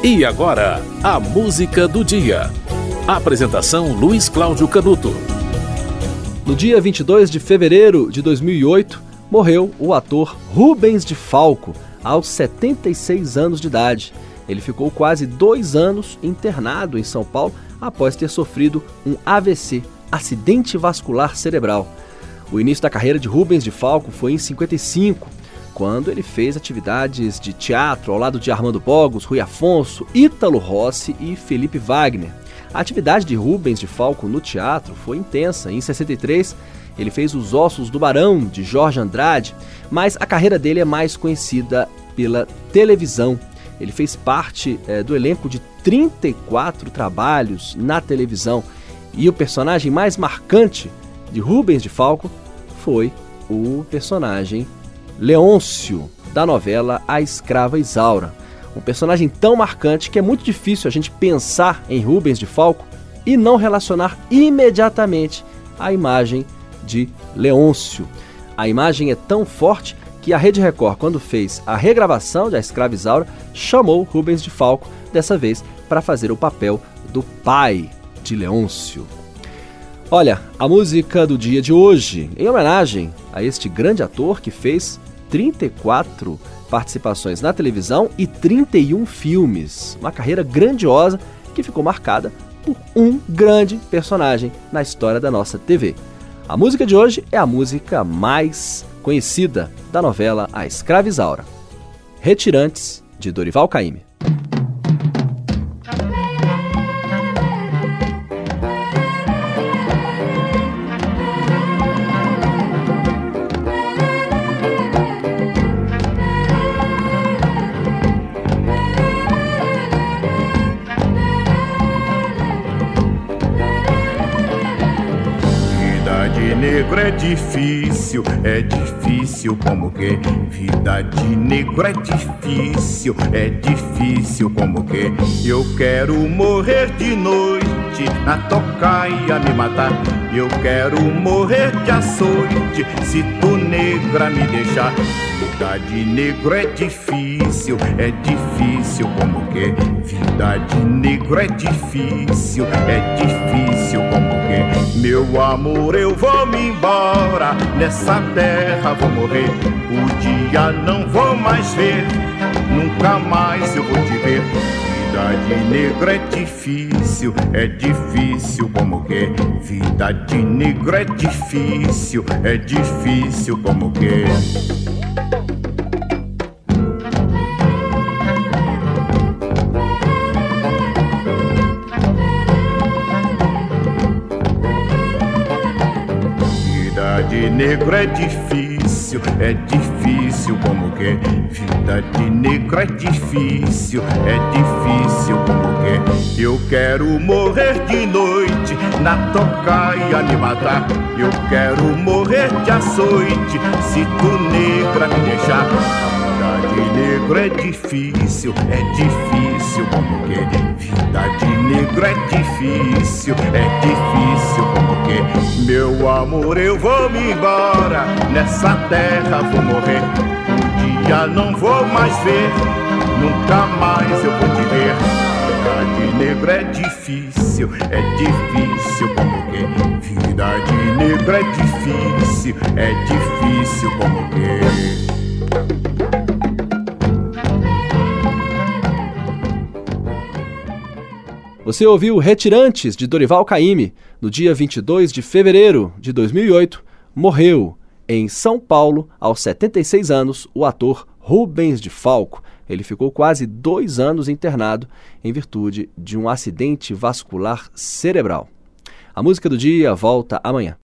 E agora, a música do dia. Apresentação Luiz Cláudio Canuto. No dia 22 de fevereiro de 2008, morreu o ator Rubens de Falco, aos 76 anos de idade. Ele ficou quase dois anos internado em São Paulo após ter sofrido um AVC, acidente vascular cerebral. O início da carreira de Rubens de Falco foi em 55, quando ele fez atividades de teatro ao lado de Armando Bogos, Rui Afonso, Ítalo Rossi e Felipe Wagner. A atividade de Rubens de Falco no teatro foi intensa. Em 63, ele fez Os Ossos do Barão, de Jorge Andrade, mas a carreira dele é mais conhecida pela televisão. Ele fez parte é, do elenco de 34 trabalhos na televisão e o personagem mais marcante de Rubens de Falco foi o personagem Leôncio, da novela A Escrava Isaura. Um personagem tão marcante que é muito difícil a gente pensar em Rubens de Falco e não relacionar imediatamente a imagem de Leôncio. A imagem é tão forte que a Rede Record, quando fez a regravação de A Escrava Isaura, chamou Rubens de Falco, dessa vez para fazer o papel do pai de Leôncio. Olha, a música do dia de hoje, em homenagem a este grande ator que fez 34 participações na televisão e 31 filmes. Uma carreira grandiosa que ficou marcada por um grande personagem na história da nossa TV. A música de hoje é a música mais conhecida da novela A Escrava Isaura. Retirantes, de Dorival Caymmi. Negro é difícil, é difícil como que vida de negro é difícil, é difícil como que eu quero morrer de noite na tocaia me matar. Eu quero morrer de açoite se tu negra me deixar. Vida de negro é difícil, é difícil como que vida de negro é difícil, é difícil como meu amor eu vou me embora. Nessa terra vou morrer. O dia não vou mais ver, nunca mais eu vou te ver. Vida de negro é difícil, é difícil como que vida de negro é difícil, é difícil como que de negro é difícil, é difícil como que vida de negro é difícil, é difícil como que eu quero morrer de noite na tocaia me matar. Eu quero morrer de açoite se tu negra me deixar. Vida de negro é difícil, é difícil como que vida de negro é difícil, é difícil como que meu amor eu vou me embora nessa terra vou morrer. Um dia não vou mais ver, nunca mais eu vou te ver. Vida de negro é difícil, é difícil como que vida de negro é difícil, é difícil como que Você ouviu Retirantes de Dorival Caymmi, no dia 22 de fevereiro de 2008, morreu em São Paulo, aos 76 anos, o ator Rubens de Falco. Ele ficou quase dois anos internado em virtude de um acidente vascular cerebral. A música do dia volta amanhã.